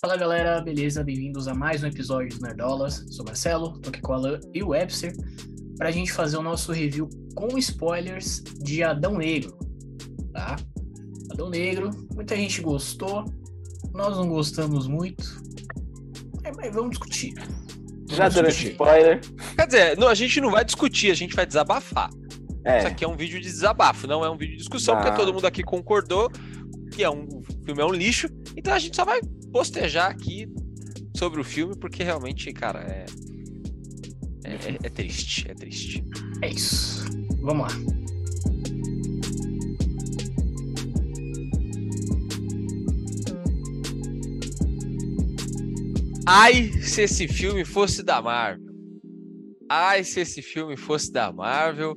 Fala galera, beleza? Bem-vindos a mais um episódio do Nerdolas. Sou Marcelo, tô aqui com o Alan e o Webster pra gente fazer o nosso review com spoilers de Adão Negro, tá? Adão Negro, muita gente gostou, nós não gostamos muito, é, mas vamos discutir. Já durante spoiler. Quer dizer, não, a gente não vai discutir, a gente vai desabafar. É. Isso aqui é um vídeo de desabafo, não é um vídeo de discussão, Ah. porque todo mundo aqui concordou que é um o filme é um lixo. Então a gente só vai postejar aqui sobre o filme, porque realmente, cara, é. É, é- é triste, é triste. É isso, vamos lá. Ai, se esse filme fosse da Marvel. Ai, se esse filme fosse da Marvel.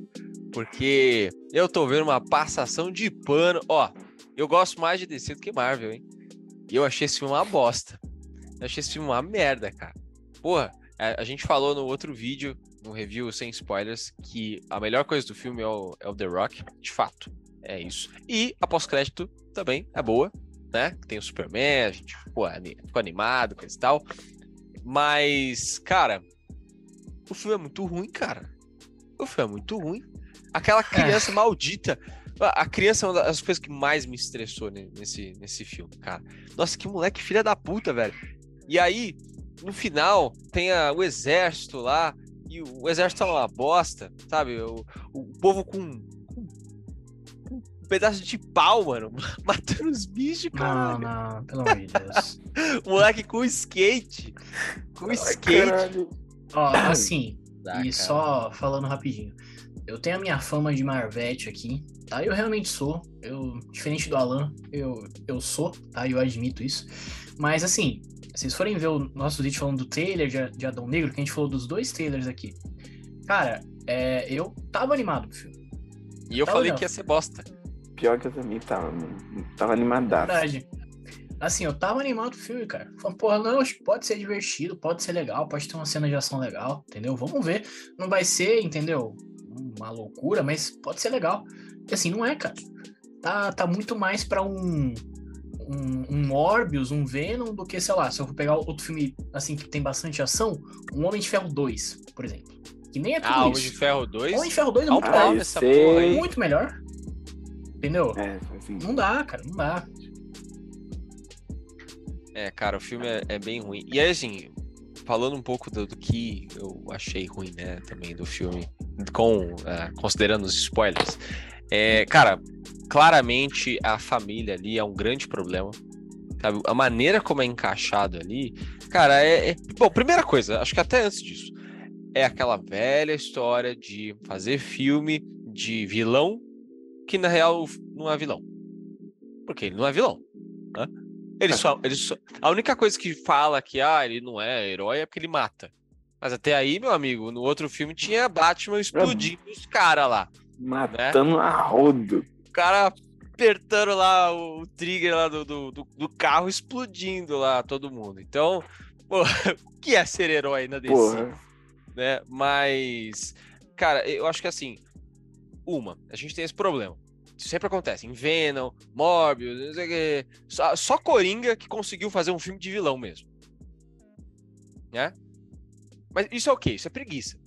Porque eu tô vendo uma passação de pano. Ó, eu gosto mais de DC do que Marvel, hein? E eu achei esse filme uma bosta. Eu achei esse filme uma merda, cara. Porra, a, gente falou no outro vídeo, no review sem spoilers, que a melhor coisa do filme é o, é o The Rock. De fato, é isso. E a pós-crédito também é boa, né? Tem o Superman, a gente pô, ficou animado, coisa e tal. Mas, cara, o filme é muito ruim, cara. O filme é muito ruim. Aquela criança maldita. A criança é uma das coisas que mais me estressou ne- nesse, nesse filme, cara. Nossa, que moleque filha da puta, velho. E aí, no final, tem a- o exército lá. E o, o exército é uma bosta, sabe? O, o povo com, com- com um pedaço de pau, mano. Matando os bichos, Não, cara. não, pelo amor de Deus. Moleque com skate. Com Ai, skate. caralho. Ó, assim, Ah, e cara. só falando rapidinho. Eu tenho a minha fama de Marvete aqui, tá? Eu realmente sou. Eu, diferente do Alan, eu, eu sou, tá? Eu admito isso. Mas assim, se vocês forem ver o nosso vídeo falando do trailer de, de Adão Negro, que a gente falou dos dois trailers aqui. Cara, é, eu tava animado pro filme. E eu Tá falei legal. que ia ser bosta. Pior que eu também tava, mano. Tava animadaço. Verdade. Assim, eu tava animado pro filme, cara. Falando, porra, não, acho que pode ser divertido, pode ser legal, pode ter uma cena de ação legal, entendeu? Vamos ver. Não vai ser, entendeu? Uma loucura, mas pode ser legal. E assim, não é, cara. Tá, tá muito mais pra um, um, um Morbius, um Venom, do que, sei lá, se eu for pegar outro filme, assim, que tem bastante ação, um Homem de Ferro 2, por exemplo. Que nem é tudo Ah, Homem de isso. Ferro 2. Homem de Ferro 2 é um muito Ah, melhor. porra aí. Muito melhor. Entendeu? É, assim. Não dá, cara, não dá. É, cara, o filme é, é bem ruim. E aí, assim, falando um pouco do, do que eu achei ruim, né, também do filme, com é, considerando os spoilers. É, cara, claramente a família ali é um grande problema. Sabe? A maneira como é encaixado ali, cara, é, é- Bom, primeira coisa, acho que até antes disso, é aquela velha história de fazer filme de vilão que na real não é vilão. Porque ele não é vilão. Né? Ele só, ele só. A única coisa que fala que ah, ele não é herói é porque ele mata. Mas até aí, meu amigo, no outro filme tinha Batman explodindo os caras lá. Matando a rodo. O cara apertando lá o trigger lá do, do, do- do carro, explodindo lá todo mundo. Então, pô, o que é ser herói na DC? Porra. né? Mas, cara, eu acho que assim, uma, a gente tem esse problema. Isso sempre acontece. Em Venom, Morbius, não sei o quê. Só, só Coringa que conseguiu fazer um filme de vilão mesmo. Né? Mas isso é o quê? Isso é preguiça.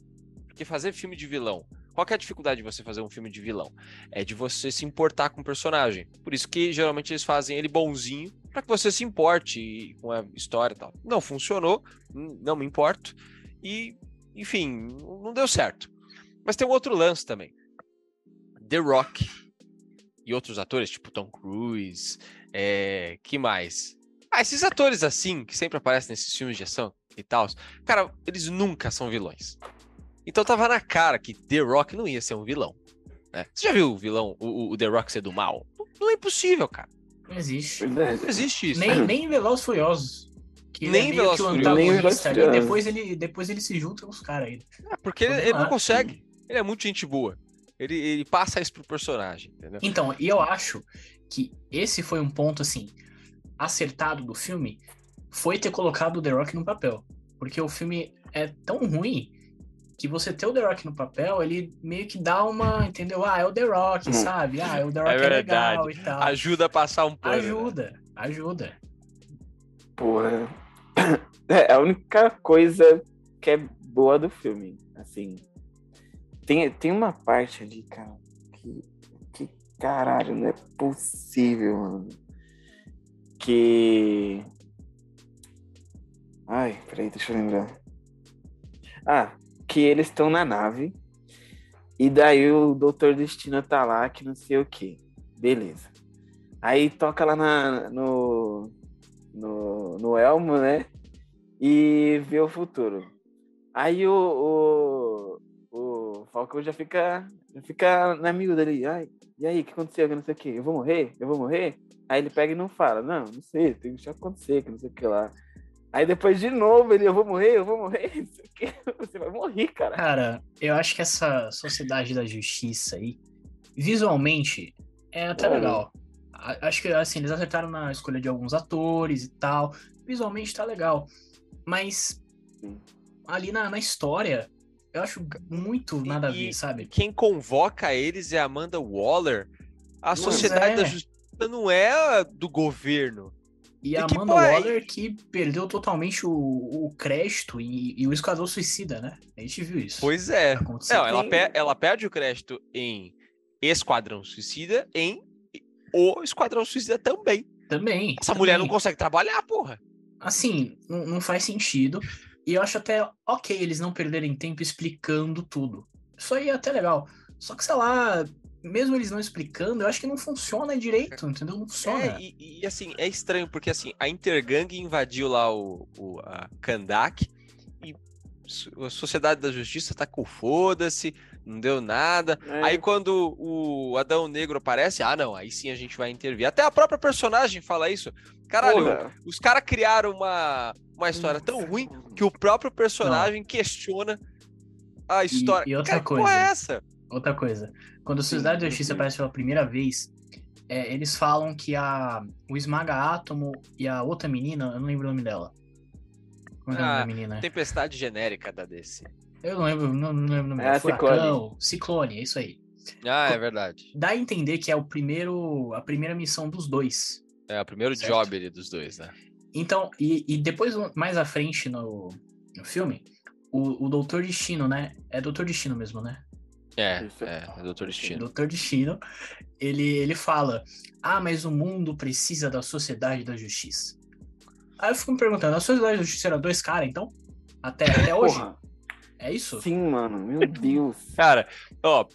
Porque fazer filme de vilão. Qual é a dificuldade de você fazer um filme de vilão? É de você se importar com o personagem. Por isso que geralmente eles fazem ele bonzinho para que você se importe com a história e tal. Não funcionou, não me importo. E enfim, não deu certo. Mas tem um outro lance também. The Rock e outros atores, tipo Tom Cruise, é, que mais? Ah, esses atores assim, que sempre aparecem nesses filmes de ação e tal, cara, eles nunca são vilões. Então tava na cara que The Rock não ia ser um vilão. né? Você já viu o vilão, o, o The Rock ser do mal? Não, não é impossível, cara. Não existe. Verdade. Não existe isso. Nem, nem Velozes Furiosos. Que Nem ele é meio que o Velozes Furiosos. Ali, depois ele, depois ele se junta com os caras aí. É, porque ele, ele não consegue. Ele é muito gente boa. Ele, ele passa isso pro personagem, entendeu? Então, e eu acho que esse foi um ponto, assim, acertado do filme, foi ter colocado o The Rock no papel. Porque o filme é tão ruim que você ter o The Rock no papel, ele meio que dá uma, entendeu? Ah, é o The Rock, Hum. sabe? Ah, o The Rock é, verdade. legal e tal. Ajuda a passar um pano. né? Ajuda, ajuda. Porra. É a única coisa que é boa do filme. Assim. Tem, tem uma parte ali, cara, que, que caralho, não é possível, mano. Que. Ai, peraí, deixa eu lembrar. Ah, que eles estão na nave. E daí o Doutor Destino tá lá, que não sei o que. Beleza. Aí toca lá na, no, no, no Elmo, né? E vê o futuro. Aí o, o, o Falcão já fica, já fica na miúda ali. Ai, e aí, o que aconteceu? Que não sei o que. Eu vou morrer? Eu vou morrer? Aí ele pega e não fala. Não, não sei, tem que deixar acontecer, que não sei o que lá. Aí depois de novo ele, eu vou morrer, eu vou morrer. Você vai morrer, cara. Cara, eu acho que essa Sociedade da Justiça aí, visualmente, é até legal. Acho que assim, eles acertaram na escolha de alguns atores e tal. Visualmente tá legal. Mas ali na, na história, eu acho muito nada a ver, sabe? Quem convoca eles é Amanda Waller. A Sociedade é. da Justiça não é do governo. E, a Amanda Waller que perdeu totalmente o, o crédito e, e, o Esquadrão Suicida, né? A gente viu isso. Pois é. Não, ela, per ela perde o crédito em Esquadrão Suicida, em O Esquadrão Suicida também. Também. Essa também. mulher não consegue trabalhar, porra. Assim, não, não faz sentido. E eu acho até ok eles não perderem tempo explicando tudo. Isso aí é até legal. Só que, sei lá, mesmo eles não explicando, eu acho que não funciona direito, entendeu? Não funciona. É, e, e, assim, é estranho, porque assim, a Intergang invadiu lá o, o a Kandak e a Sociedade da Justiça tá com foda-se, não deu nada. É. Aí quando o Adão Negro aparece, ah não, aí sim a gente vai intervir. Até a própria personagem fala isso. Caralho, Porra. os caras criaram uma, uma história tão ruim que o próprio personagem não. questiona a história. E, e outra Cara, coisa. é essa? Outra coisa. Quando a Sociedade da Justiça aparece pela primeira vez, é, eles falam que a, o Esmaga Átomo e a outra menina, eu não lembro o nome dela. Como é ah, a menina? Tempestade genérica da DC. Eu não lembro, não, não lembro o nome é dela. Furacão, Ciclone. Ciclone, é isso aí. Ah, é verdade. Dá a entender que é o primeiro, a primeira missão dos dois. É, o primeiro certo? job dos dois, né? Então, e, e depois, mais à frente no, no filme, o, o Doutor Destino, né? É Doutor Destino mesmo, né? É, é, é Doutor Destino. Doutor Destino, ele, ele fala: Ah, mas o mundo precisa da sociedade da justiça. Aí eu fico me perguntando: a sociedade da justiça era dois caras, então? Até, até hoje? Porra. É isso? Sim, mano, meu Deus. Cara, ó,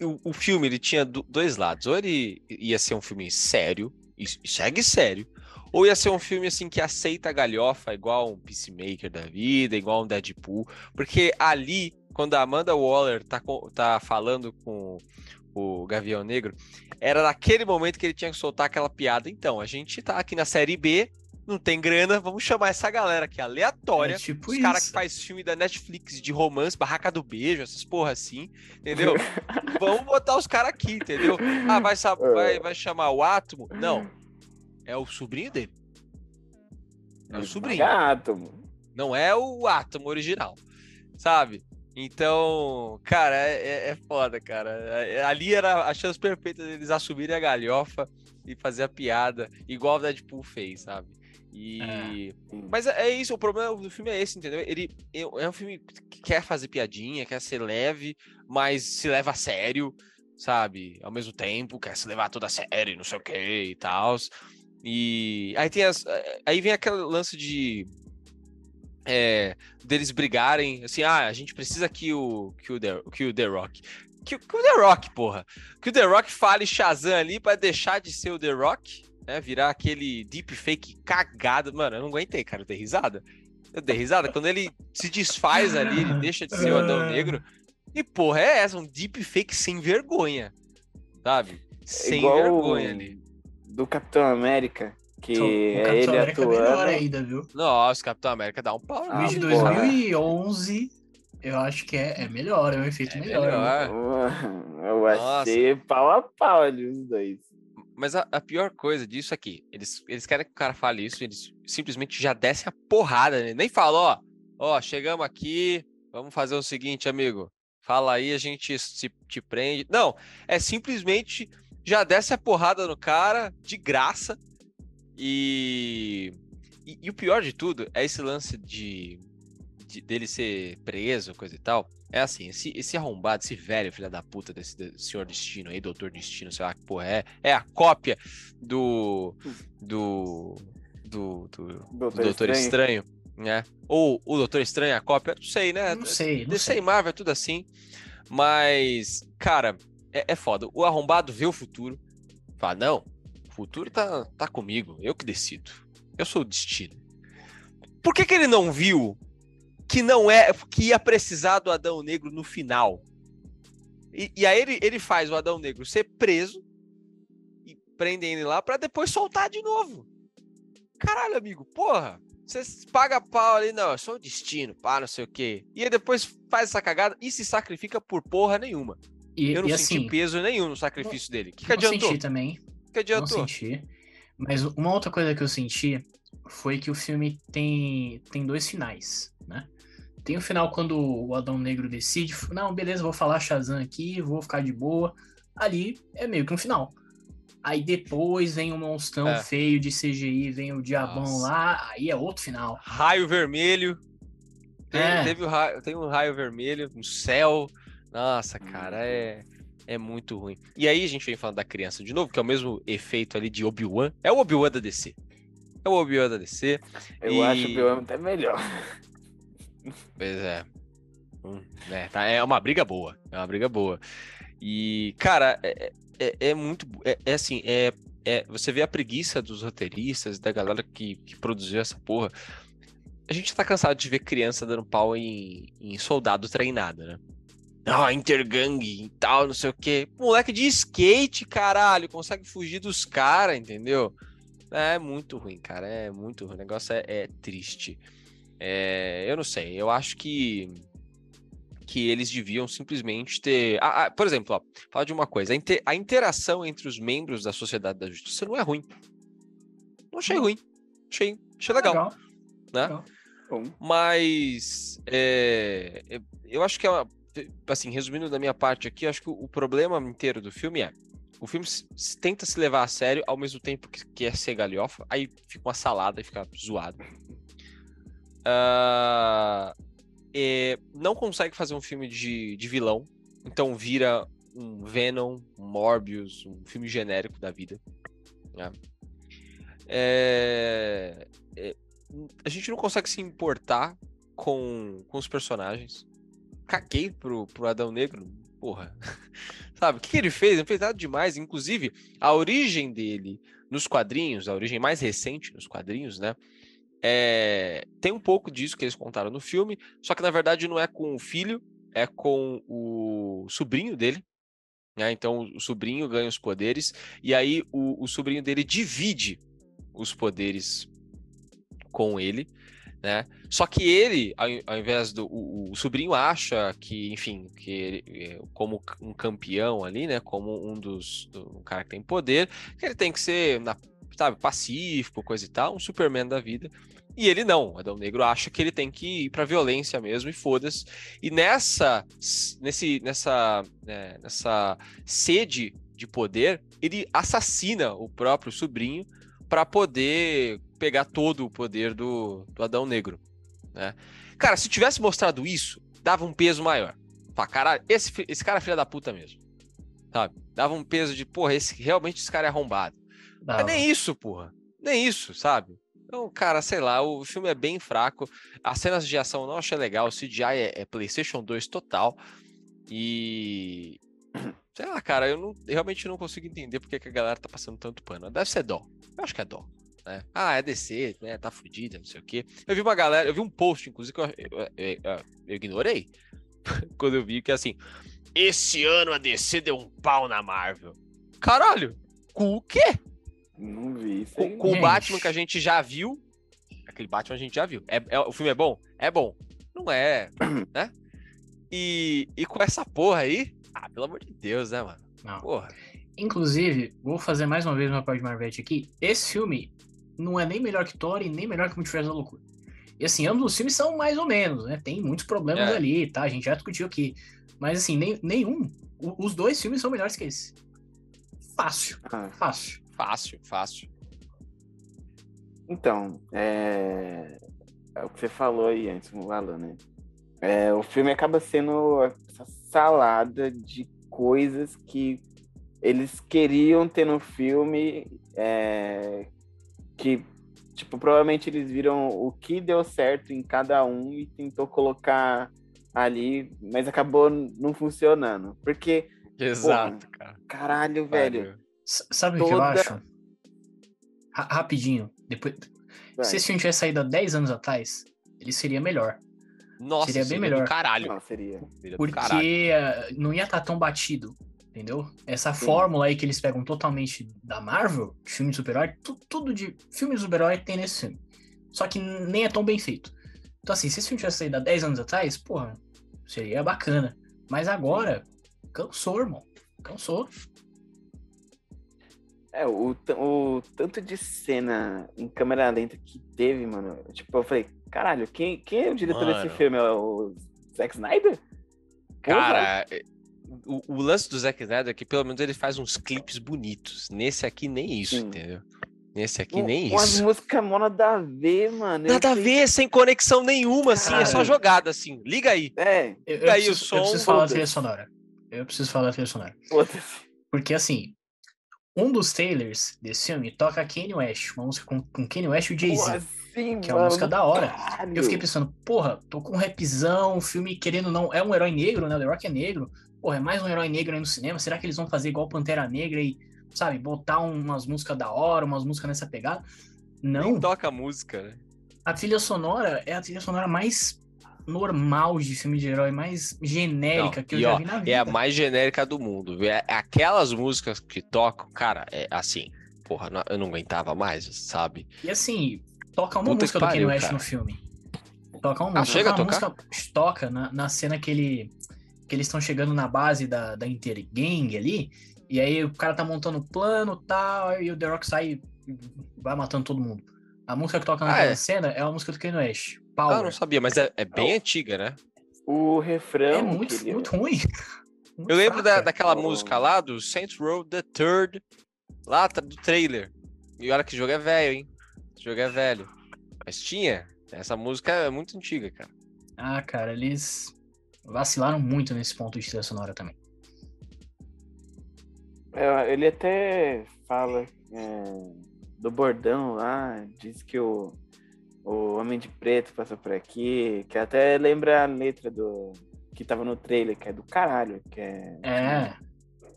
o, o filme ele tinha dois lados. Ou ele ia ser um filme sério, e segue sério, ou ia ser um filme assim que aceita a galhofa, igual um Peacemaker da vida, igual um Deadpool, porque ali, quando a Amanda Waller tá, tá falando com o Gavião Negro, era naquele momento que ele tinha que soltar aquela piada. Então, a gente tá aqui na série B, não tem grana, vamos chamar essa galera aqui aleatória. É tipo os caras que faz filme da Netflix de romance, Barraca do Beijo, essas porra assim, entendeu? vamos botar os caras aqui, entendeu? Ah, vai, vai, vai chamar o Átomo? Não, é o sobrinho dele. É o sobrinho. Átomo. Não é o átomo original. Sabe? Então, cara, é, é, é foda, cara. É, ali era a chance perfeita deles assumirem a galhofa e fazer a piada, igual o Deadpool fez, sabe? E... É. Mas é, é isso, o problema do filme é esse, entendeu? Ele é um filme que quer fazer piadinha, quer ser leve, mas se leva a sério, sabe? Ao mesmo tempo, quer se levar toda a sério, não sei o que e tal. E aí tem as. Aí vem aquele lance de. É, deles brigarem, assim, ah, a gente precisa que o, que o, The, que o The Rock. Que, que o The Rock, porra. Que o The Rock fale Shazam ali para deixar de ser o The Rock, né? Virar aquele deepfake cagado. Mano, eu não aguentei, cara, eu dei risada. Eu dei risada. Quando ele se desfaz ali, ele deixa de ser o Adão Negro. E, porra, é essa, um deepfake sem vergonha. Sabe? Sem Igual vergonha ali do Capitão América, que então, é ele América atuando. É melhor ainda, viu? Nossa, o Capitão América dá um pau. O de 2011, eu acho que é, é melhor, é um efeito é melhor. melhor. Eu achei Nossa. pau a pau ali os dois. Mas a, a, pior coisa disso aqui, eles, eles querem que o cara fale isso, eles simplesmente já descem a porrada, né? nem falam, ó, ó, chegamos aqui, vamos fazer o seguinte, amigo, fala aí, a gente se, te prende. Não, é simplesmente já desce a porrada no cara, de graça. E. e, e o pior de tudo é esse lance de, de, dele ser preso, coisa e tal. É assim, esse, esse arrombado, esse velho filho da puta desse, senhor destino aí, doutor destino, sei lá que porra é, é a cópia do. do. do. do Doutor, Doutor Estranho. Estranho. né? Ou o Doutor Estranho é a cópia, não sei, né? Não sei, não DC sei. Marvel é tudo assim. Mas, cara, é, é foda. O arrombado vê o futuro. Fala, não, futuro tá, tá comigo. Eu que decido. Eu sou o destino. Por que, que ele não viu que não é que ia precisar do Adão Negro no final? E, e aí ele, ele faz o Adão Negro ser preso e prendem ele lá pra depois soltar de novo. Caralho, amigo, porra. Você paga pau ali, não, eu sou o destino, pá, não sei o quê. E aí depois faz essa cagada e se sacrifica por porra nenhuma. E, Eu não senti assim, peso nenhum no sacrifício dele. O que, que não adiantou? senti também. Que Não senti. Mas uma outra coisa que eu senti foi que o filme tem, tem dois finais, né? Tem o final quando o Adão Negro decide, não, beleza, vou falar Shazam aqui, vou ficar de boa. Ali é meio que um final. Aí depois vem um monstrão É. feio de CGI, vem o diabão Nossa. lá, aí é outro final. Raio vermelho. Tem, É. teve o raio, tem um raio vermelho no céu. Nossa, cara, é, é muito ruim. E aí a gente vem falando da criança de novo, que é o mesmo efeito ali de Obi-Wan. É o Obi-Wan da DC. É o Obi-Wan da DC. Eu E- acho eu amo até melhor. Pois é. Hum, é, tá, é uma briga boa. É uma briga boa. E, cara, é, é, é muito. É, é assim, é, é, você vê a preguiça dos roteiristas, da galera que, que produziu essa porra. A gente tá cansado de ver criança dando pau em, em soldado treinado, né? Ah, intergang e tal, não sei o quê. Moleque de skate, caralho, consegue fugir dos caras, entendeu? É muito ruim, cara. É muito ruim. O negócio é, é triste. É, eu não sei. Eu acho que que eles deviam simplesmente ter. Ah, ah, por exemplo, ó, fala de uma coisa: a, inte- a interação entre os membros da Sociedade da Justiça não é ruim. Não achei ruim. Achei, achei legal. né? legal. Bom, Mas é, eu acho que é uma, assim, resumindo da minha parte aqui, acho que o, problema inteiro do filme é o filme tenta se levar a sério ao mesmo tempo que quer ser galhofa, aí fica uma salada e fica zoado. Ah, é, não consegue fazer um filme de, de vilão, então vira um Venom, um Morbius, um filme genérico da vida. né? É, é, a gente não consegue se importar com, com os personagens. Caguei pro, pro Adão Negro, porra. Sabe, o que, que ele fez? Não fez nada demais. Inclusive, a origem dele nos quadrinhos, a origem mais recente nos quadrinhos, né? É, tem um pouco disso que eles contaram no filme, só que na verdade não é com o filho, é com o sobrinho dele. Né? Então o sobrinho ganha os poderes, e aí o, o sobrinho dele divide os poderes com ele, né? Só que ele, ao, invés do o, o sobrinho acha que, enfim, que ele, eh, como um campeão ali, né? Como um dos do, um cara que tem poder, que ele tem que ser, na, sabe, pacífico, coisa e tal, um Superman da vida. E ele não, o Adão Negro acha que ele tem que ir pra violência mesmo e foda-se. E nessa, nesse, nessa, né, nessa sede de poder, ele assassina o próprio sobrinho para poder pegar todo o poder do, do Adão Negro, né? Cara, se tivesse mostrado isso, dava um peso maior. Fala, caralho, esse, esse cara é filho da puta mesmo. Sabe? Dava um peso de, porra, esse, realmente esse cara é arrombado. Mas Dava. nem isso, porra. Nem isso, sabe? Então, cara, sei lá, o filme é bem fraco. As cenas de ação eu não achei legal. O CGI é, é PlayStation 2 total. E. Sei lá, cara, eu não, realmente não consigo entender porque que a galera tá passando tanto pano. Deve ser dó. Eu acho que é dó. Né? Ah, é DC, né? Tá fudida, não sei o quê. Eu vi uma galera, eu vi um post, inclusive, que eu, eu- eu- eu- eu ignorei. Quando eu vi que assim. Esse ano a DC deu um pau na Marvel. Caralho! Com o quê? não vi isso Com, com o. Batman que a gente já viu. Aquele Batman a gente já viu. É, é- o filme é bom? É bom. Não é, né? E, e com essa porra aí. Pelo amor de Deus, né, mano? Não. Porra. Inclusive, vou fazer mais uma vez uma parte de Marvete aqui. Esse filme não é nem melhor que Thor e nem melhor que Multiverso da Loucura. E assim, ambos os filmes são mais ou menos, né? Tem muitos problemas É. ali, tá? A gente já discutiu aqui. Mas assim, nem, nenhum. o- Os dois filmes são melhores que esse. Fácil, Ah, fácil. Fácil, fácil. Então, é... é o que você falou aí antes, o Alan, né? É, o filme acaba sendo salada de coisas que eles queriam ter no filme, é... que, tipo, provavelmente eles viram o que deu certo em cada um e tentou colocar ali, mas acabou não funcionando. Porque, Exato, Porra, cara. caralho, velho. Sabe o que eu acho? Ra- rapidinho. Depois... Vai. Se esse filme tivesse saído há 10 anos atrás, ele seria melhor. Nossa, Seria bem seria melhor. do caralho. Não, seria. Seria do caralho. Porque ah, não ia estar tão batido, entendeu? Essa fórmula aí que eles pegam totalmente da Marvel, de filme de super-herói, tu- tudo de filme de super-herói tem nesse filme. Só que nem é tão bem feito. Então, assim, se esse filme tivesse saído há 10 anos atrás, porra, seria bacana. Mas agora, cansou, irmão. Cansou. É, o, o tanto de cena em câmera lenta que teve, mano. Tipo, eu falei, caralho, quem, quem é o diretor desse Mano. filme? É o Zack Snyder? Cara, é- o, o lance do Zack Snyder é que pelo menos ele faz uns clipes bonitos. Nesse aqui, nem isso, Sim. entendeu? Nesse aqui, Um- nem umas isso. músicas mó nada a ver, mano. Eu Nada a ver, sem conexão nenhuma, assim, é só jogada, assim. Liga aí. É, Eu, eu E aí, o preciso, eu som, preciso falar da trilha sonora. Eu preciso falar da trilha sonora. Porque, assim, um dos trailers desse filme toca Kanye West, uma música com, com Kanye West e o Jay-Z. Assim, que é uma música mano? da hora. Caralho. Eu fiquei pensando, porra, tô com um rapzão, um filme querendo ou não, é um herói negro, né? O The Rock é negro. Porra, é mais um herói negro aí no cinema. Será que eles vão fazer igual Pantera Negra e, sabe, botar umas músicas da hora, umas músicas nessa pegada? Não, Nem toca a música, né? a trilha sonora é a trilha sonora mais normal de filme de herói, mais genérica Não, que eu e, já ó, vi na vida. É a mais genérica do mundo. viu? É aquelas músicas que tocam, cara, é assim, porra, eu não aguentava mais, sabe? E assim, toca uma Puta música que do Kanye pariu, West cara. no filme. Toca uma Ah, música. chega a uma tocar? música toca na, na cena que ele que eles estão chegando na base da, da Intergang ali, e aí o cara tá montando o plano e tal, e o The Rock sai e vai matando todo mundo. A música que toca Ah, naquela é? cena é a música do Kanye West. Ah, eu Power. não sabia, mas é, é bem antiga, né? O refrão. é muito, muito ruim. Muito Eu lembro da, daquela Oh. música lá do Saints Row the Third, lá do trailer. E olha que jogo é velho, hein? Esse jogo é velho. Mas tinha. Essa música é muito antiga, cara. Ah, cara, eles vacilaram muito nesse ponto de trilha sonora também. É, ele até fala é, do bordão lá, diz que o, o Homem de Preto passou por aqui, que até lembra a letra do que tava no trailer, que é do caralho, que é, É,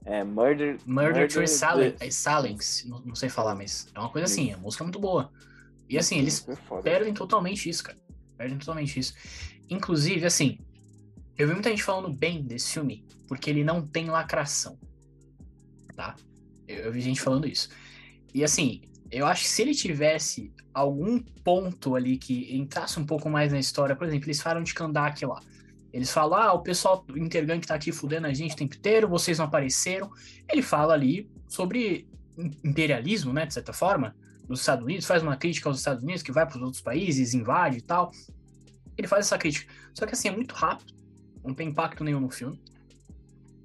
é Murder, Murder to Silence, the- Silence, não, não sei falar, mas é uma coisa assim, a música é muito boa. E assim, eles é perdem totalmente isso, cara. Perdem totalmente isso. Inclusive, assim, eu vi muita gente falando bem desse filme, porque ele não tem lacração. Tá? Eu, eu vi gente falando isso. E assim, eu acho que se ele tivesse algum ponto ali que entrasse um pouco mais na história, por exemplo, eles falam de Kandak lá. Eles falam, ah, o pessoal do Intergang tá aqui fudendo a gente o tempo inteiro, vocês não apareceram. Ele fala ali sobre im- imperialismo, né, de certa forma, dos Estados Unidos, faz uma crítica aos Estados Unidos, que vai para os outros países, invade e tal. Ele faz essa crítica. Só que assim, é muito rápido, não tem impacto nenhum no filme.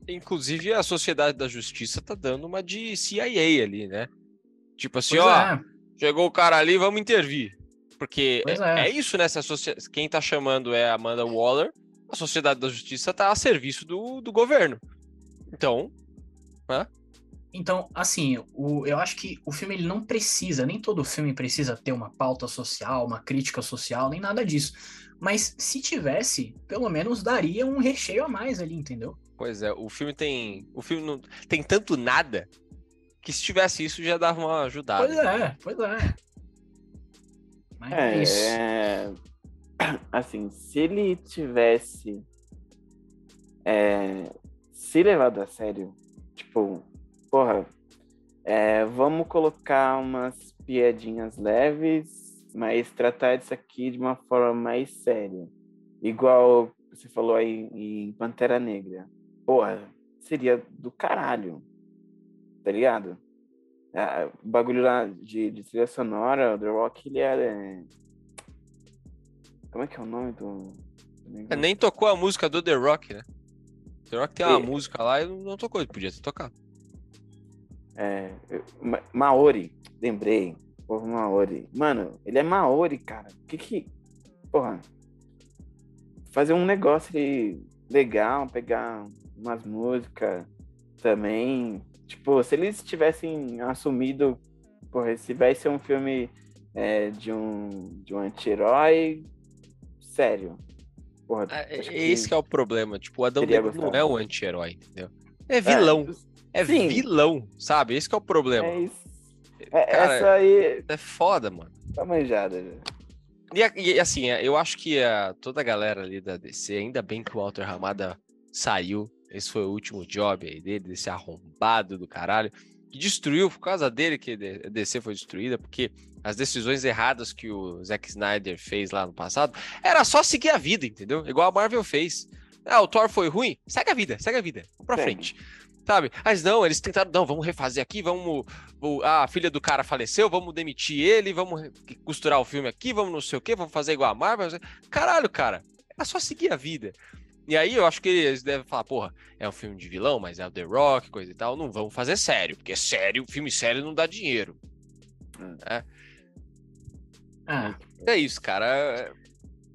Inclusive, a Sociedade da Justiça tá dando uma de CIA ali, né? Tipo assim, Pois ó, é, chegou o cara ali, vamos intervir. Porque é, é. é isso, né? Se a socie- Quem tá chamando é a Amanda Waller, a Sociedade da Justiça tá a serviço do, do governo. Então, Então, assim, o, eu acho que o filme ele não precisa, nem todo filme precisa ter uma pauta social, uma crítica social, nem nada disso. Mas se tivesse, pelo menos daria um recheio a mais ali, entendeu? pois é, o filme tem. O filme não tem tanto nada que se tivesse isso já dava uma ajudada. Pois é, pois é. Mas é, É, isso. é, assim, se ele tivesse é, se levado a sério, tipo, porra, é, vamos colocar umas piadinhas leves, mas tratar disso aqui de uma forma mais séria. Igual você falou aí em Pantera Negra. Porra, seria do caralho. Tá ligado? Ah, o bagulho lá de, de trilha sonora, o The Rock, ele é. Como é que é o nome do. É, nem tocou a música do The Rock, né? The Rock tem uma E- música lá e não tocou, ele podia ter tocado. É, Ma- Maori, lembrei. povo Maori. Mano, ele é Maori, cara. Que que. Porra. Fazer um negócio ali legal, pegar umas músicas também. Tipo, se eles tivessem assumido. Porra, esse vai ser um filme é, de um, de um anti-herói. Sério. Porra, É, é esse que é o problema. Tipo, o Adão Negro não é um anti-herói, entendeu? É vilão. É, sim. vilão, sabe? Esse que é o problema. É isso. É, Cara, essa aí É foda, mano. tá manjada. E, e, assim, é, eu acho que a, toda a galera ali da DC, ainda bem que o Walter Ramada saiu. Esse foi o último job aí dele, desse arrombado do caralho. Que destruiu, por causa dele que a DC foi destruída, porque as decisões erradas que o Zack Snyder fez lá no passado era só seguir a vida, entendeu? Igual a Marvel fez. Ah, o Thor foi ruim? Segue a vida, segue a vida. Pra Segue. frente. Sabe? Mas não, eles tentaram, não, vamos refazer aqui, vamos. o- A filha do cara faleceu, vamos demitir ele, vamos costurar o filme aqui, vamos não sei o quê, vamos fazer igual a Marvel. Caralho, cara, é só seguir a vida. E aí eu acho que eles devem falar, porra, é um filme de vilão, mas é o The Rock, coisa e tal, não vamos fazer sério, porque sério, filme sério não dá dinheiro. Ah, É isso, cara. é-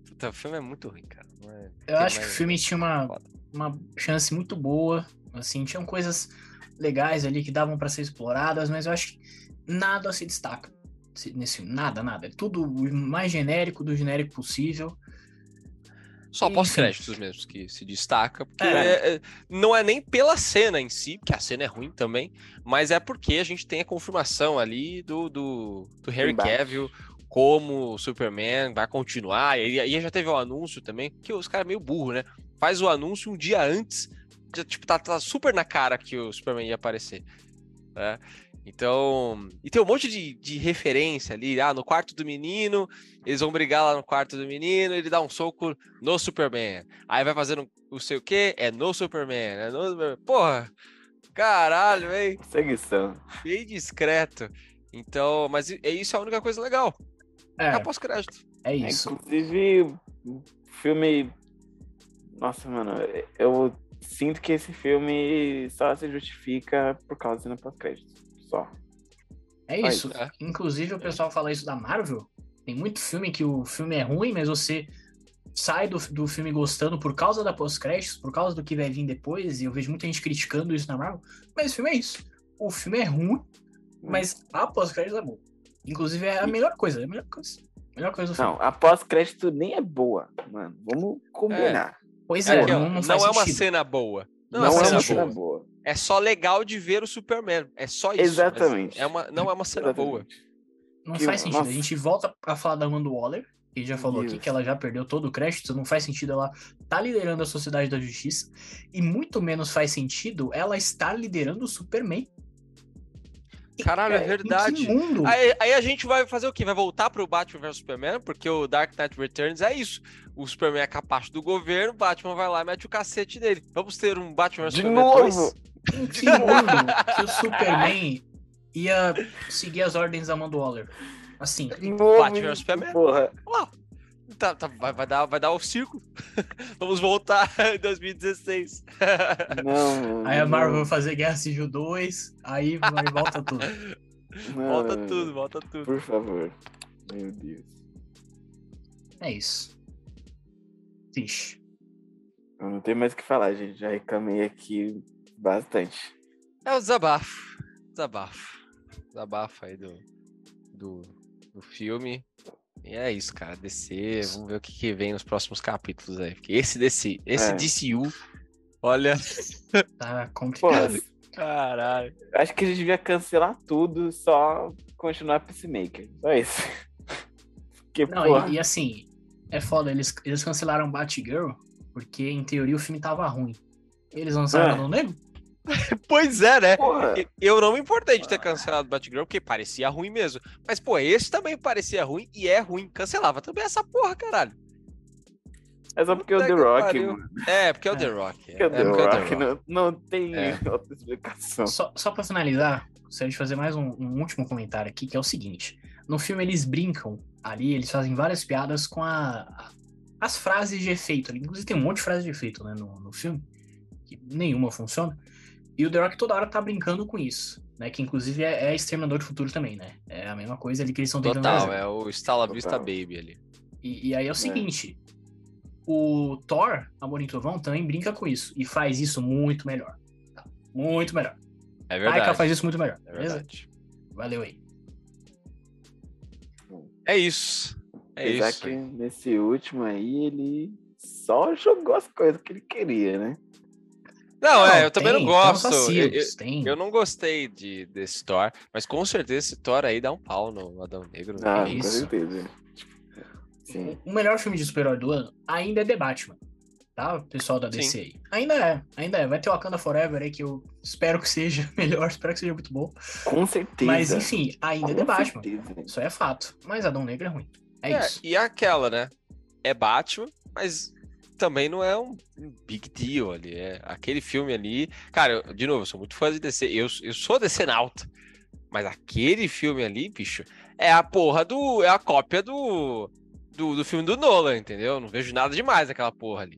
Puta, o filme é muito ruim, cara. É- eu tem acho que o filme tinha uma, Foda. uma chance muito boa. Assim, tinham coisas legais ali que davam pra ser exploradas, mas eu acho que nada se destaca se- nesse. Nada, nada. É tudo o mais genérico do genérico possível. Só pós-créditos mesmo que se destaca, porque É. é- é- não é nem pela cena em si, porque a cena é ruim também, mas é porque a gente tem a confirmação ali do, do, do Harry Embate. Cavill como o Superman vai continuar, e aí já teve o anúncio também, que os caras é meio burro, né? Faz o anúncio um dia antes, tipo, tá, tá super na cara que o Superman ia aparecer. né? Então, e tem um monte de, de referência ali, ah, no quarto do menino, eles vão brigar lá no quarto do menino, ele dá um soco no Superman. Aí vai fazendo não sei o que, é no Superman, é no Superman. Porra, caralho, hein? Seguição. Bem discreto. Então, mas é isso é a única coisa legal. É, É, pós-crédito. é É, isso. Inclusive, o filme. Nossa, mano, eu sinto que esse filme só se justifica por causa da cena pós-crédito. Só. É Só isso. isso, é. Inclusive, o pessoal fala isso da Marvel. Tem muito filme que o filme é ruim, mas você sai do, do filme gostando por causa da pós-créditos, por causa do que vai vir depois, e eu vejo muita gente criticando isso na Marvel. Mas o filme é isso. O filme é ruim, mas a pós-créditos é boa. Inclusive, é a melhor coisa. É a melhor coisa. Melhor coisa do filme. Não, a pós-crédito nem é boa, mano. Vamos combinar. Pois É, é, não, não faz é uma sentido. cena boa. Não, Não, é uma é cena uma cena boa. boa. É só legal de ver o Superman. É só isso. Exatamente. É uma, não é uma cena boa. Exatamente. Não Que- faz sentido. nossa. A gente volta a falar da Amanda Waller, que já falou aqui que ela já perdeu todo o crédito, não faz sentido ela tá liderando a Sociedade da Justiça, e muito menos faz sentido ela estar liderando o Superman. Caralho, é cara, verdade. Aí, aí a gente vai fazer o quê? Vai voltar pro Batman vs Superman, porque o Dark Knight Returns é isso. O Superman é capacho do governo, o Batman vai lá e mete o cacete dele. Vamos ter um Batman vs De Superman novo! 2? Em que mundo que o Superman ia seguir as ordens da Amanda Waller? Assim, De novo, Batman vs Superman. Porra. Ó, tá, tá, vai, vai dar, vai dar o circo. Vamos voltar em 2016. Não, aí a Marvel não. vai fazer Guerra Civil 2, aí vai, volta tudo. Não, volta não, tudo, não. volta tudo. Por favor. Meu Deus. É isso. Vixe. Eu não tenho mais o que falar, gente. Já reclamei aqui bastante. É o desabafo. Desabafo. Desabafo aí do, do, do filme. E é isso, cara. DC, vamos ver o que, que vem nos próximos capítulos aí. Porque esse DC, esse É. DCU, olha. Tá complicado. Caralho. acho que a gente devia cancelar tudo, só continuar Peacemaker. Só isso. Porque, Não, porra, e, e assim, é foda, eles, eles cancelaram Batgirl porque, em teoria, o filme tava ruim. Eles lançaram É. no Negro? Pois é, né? porra, Eu não me importei de ter cancelado Batgirl, porque parecia ruim mesmo. Mas, pô, esse também parecia ruim e é ruim. Cancelava também essa porra, caralho. é só porque é o The Rock, pariu. mano. É, porque é o É. The Rock. É, Porque é o The porque é o Rock, Não, não tem É. outra explicação. Só, só pra finalizar, gostaria de fazer mais um, um último comentário aqui, que é o seguinte. No filme eles brincam ali, eles fazem várias piadas com a, a- as frases de efeito. ali. Inclusive tem um monte de frases de efeito né, no, no filme, que nenhuma funciona. E o The Rock toda hora tá brincando com isso, né? Que inclusive é, é Exterminador do Futuro também, né? É a mesma coisa ali que eles estão tentando Total, fazer. é o Stala. Vista Baby ali. E, e aí é o seguinte: o Thor, Amor em Trovão, também brinca com isso. E faz isso muito melhor. Muito melhor. É Taika verdade. faz isso muito melhor. É beleza? verdade. Valeu aí. É isso. É Apesar isso. que nesse último aí ele só jogou as coisas que ele queria, né? Não, é, eu também tem- não tem uns gosto. Eu, vacilos, eu- tem. eu não gostei de, desse Thor, mas com certeza esse Thor aí dá um pau no Adão Negro. não Ah, tem com certeza. Sim. O melhor filme de super-herói do ano ainda é The Batman. Tá, pessoal da DC aí. Ainda é, ainda é. Vai ter Wakanda Forever aí, que eu espero que seja melhor, espero que seja muito bom. Com certeza. Mas enfim, ainda é The Com Batman. certeza. Isso é fato. Mas Adão Negro é ruim. É, É, isso. e aquela, né? É Batman, mas também não é um big deal ali. É aquele filme ali. Cara, eu- de novo, eu sou muito fã de DC. Eu, eu sou DC nauta. Mas aquele filme ali, bicho, é a porra do. É a cópia do. Do, do filme do Nolan, entendeu? Não vejo nada demais naquela porra ali.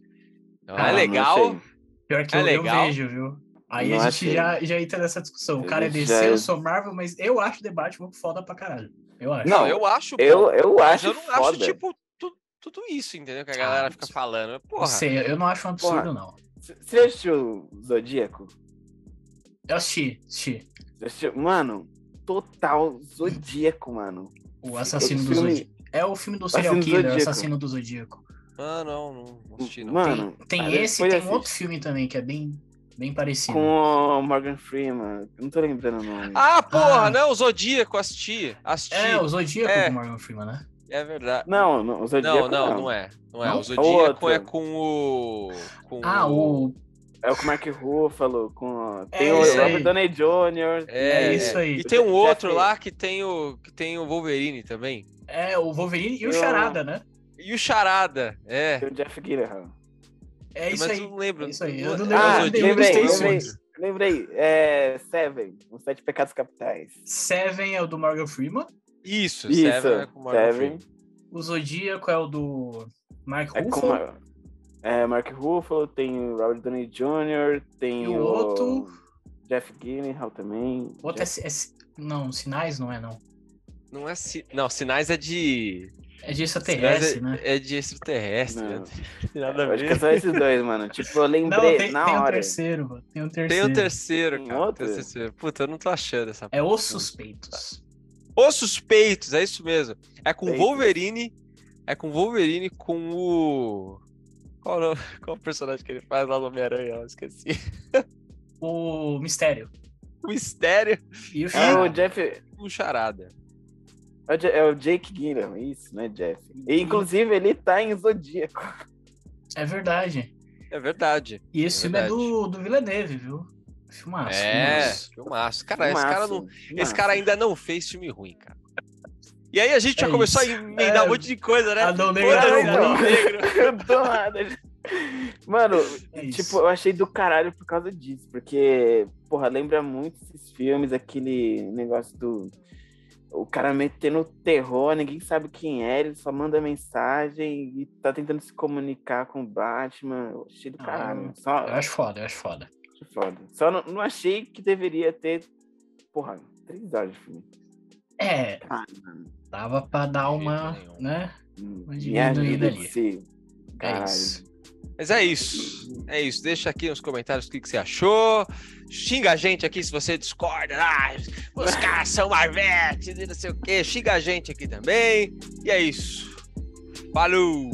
Então, Ah, é não legal. Pior que é eu, eu legal. vejo, viu? Aí Não a gente achei. já, já entra nessa discussão. O cara é DC, já- eu sou Marvel, mas eu acho The Batman foda pra caralho. Eu acho. Não, eu acho. Eu, eu mas acho eu não foda. acho, tipo, tudo isso, entendeu? Que a galera fica falando. Não Porra. sei, eu não acho um absurdo, Porra. não. Você assistiu Zodíaco? Eu assisti, assisti. Assistiu? Mano, total Zodíaco, mano. O Assassino Esse do filme- Zodíaco. É o filme do serial Assassino killer, o Zodíaco. Assassino do Zodíaco. Ah, não, não, não assisti, não. Mano, tem aí esse e tem um assiste. outro filme também que é bem, bem parecido. Com o Morgan Freeman. Não tô lembrando o nome. Ah, porra, Ah. não, o Zodíaco, assisti. Assisti. É, o Zodíaco É. do Morgan Freeman, né? É verdade. Não, não, o Zodíaco Não, não, não é. Não é. Não? O Zodíaco Outro. é com o. Com Ah, o. É o com o Mark Ruffalo, com... Tem É o isso Robert aí. Downey Jr. É, É isso aí. E tem um outro lá que tem o que tem o Wolverine também. É, o Wolverine e o Charada, né? E o Charada, é. Tem o Jeff Gyllenhaal. É isso Mas aí. eu não lembro. É isso aí. Não- Eu não é lembro Ah, Zodíaco, lembrei, lembrei. filmes. Lembrei, é Seven, os Sete Pecados Capitais. Seven é o do Morgan Freeman. Isso, Isso, Seven é com o Morgan Seven. O Zodíaco é o do Mark É Ruffalo. É, Mark Ruffalo, tem o Robert Downey Jr., tem E o o outro? Jeff Gyllenhaal também. O outro é, Jeff- é si- Não, Sinais não é, não. Não é si... Não, sinais é de. É de extraterrestre, Sinais né? é, é de extraterrestre. Não. né? Tem nada a Eu acho que é ver. só esses dois, mano. Tipo, eu Não, lembrei tem, na tem um hora. terceiro, mano. Tem um Tem terceiro. o terceiro, Tem cara. outro? Tem o terceiro. Puta, eu não tô achando essa É Os Suspeitos. Os Suspeitos, é isso mesmo. É com o. Wolverine. É com o Wolverine com o. Qual, o nome- qual o personagem que ele faz lá no Homem-Aranha? Eu esqueci. O Mistério. O Mistério E o É o Jeff. o Charada. É o é Jake Gyllenhaal, isso, né, Jeff? E, inclusive, ele tá em Zodíaco. É verdade. É verdade. E esse É filme é verdade. do, do Villeneuve, viu? Filmaço. é, filmaço. filmaço. Cara, esse cara, não, Massa, esse cara ainda não fez filme ruim, cara. E aí a gente já É começou isso. a emendar É, um monte de coisa, né? Adão Negro, Adão Adão Negro. Tô nada. Mano, É tipo, eu achei do caralho por causa disso, porque, porra, lembra muito esses filmes, aquele negócio do. O cara metendo terror, ninguém sabe quem é, ele só manda mensagem e tá tentando se comunicar com o Batman. Eu achei do Ah, caralho. eu- Só, Eu acho foda, eu acho foda. Foda. Só não, não achei que deveria ter, porra, três horas de filme. É, Ah, dava pra dar uma, nenhum. né? Minha diminuída vida ali. É Caralho. isso. Mas é isso. É isso. Deixa aqui nos comentários o que, que você achou. Xinga a gente aqui se você discorda. Ah, os caras são Marvete e não sei o quê. Xinga a gente aqui também. E é isso. Falou!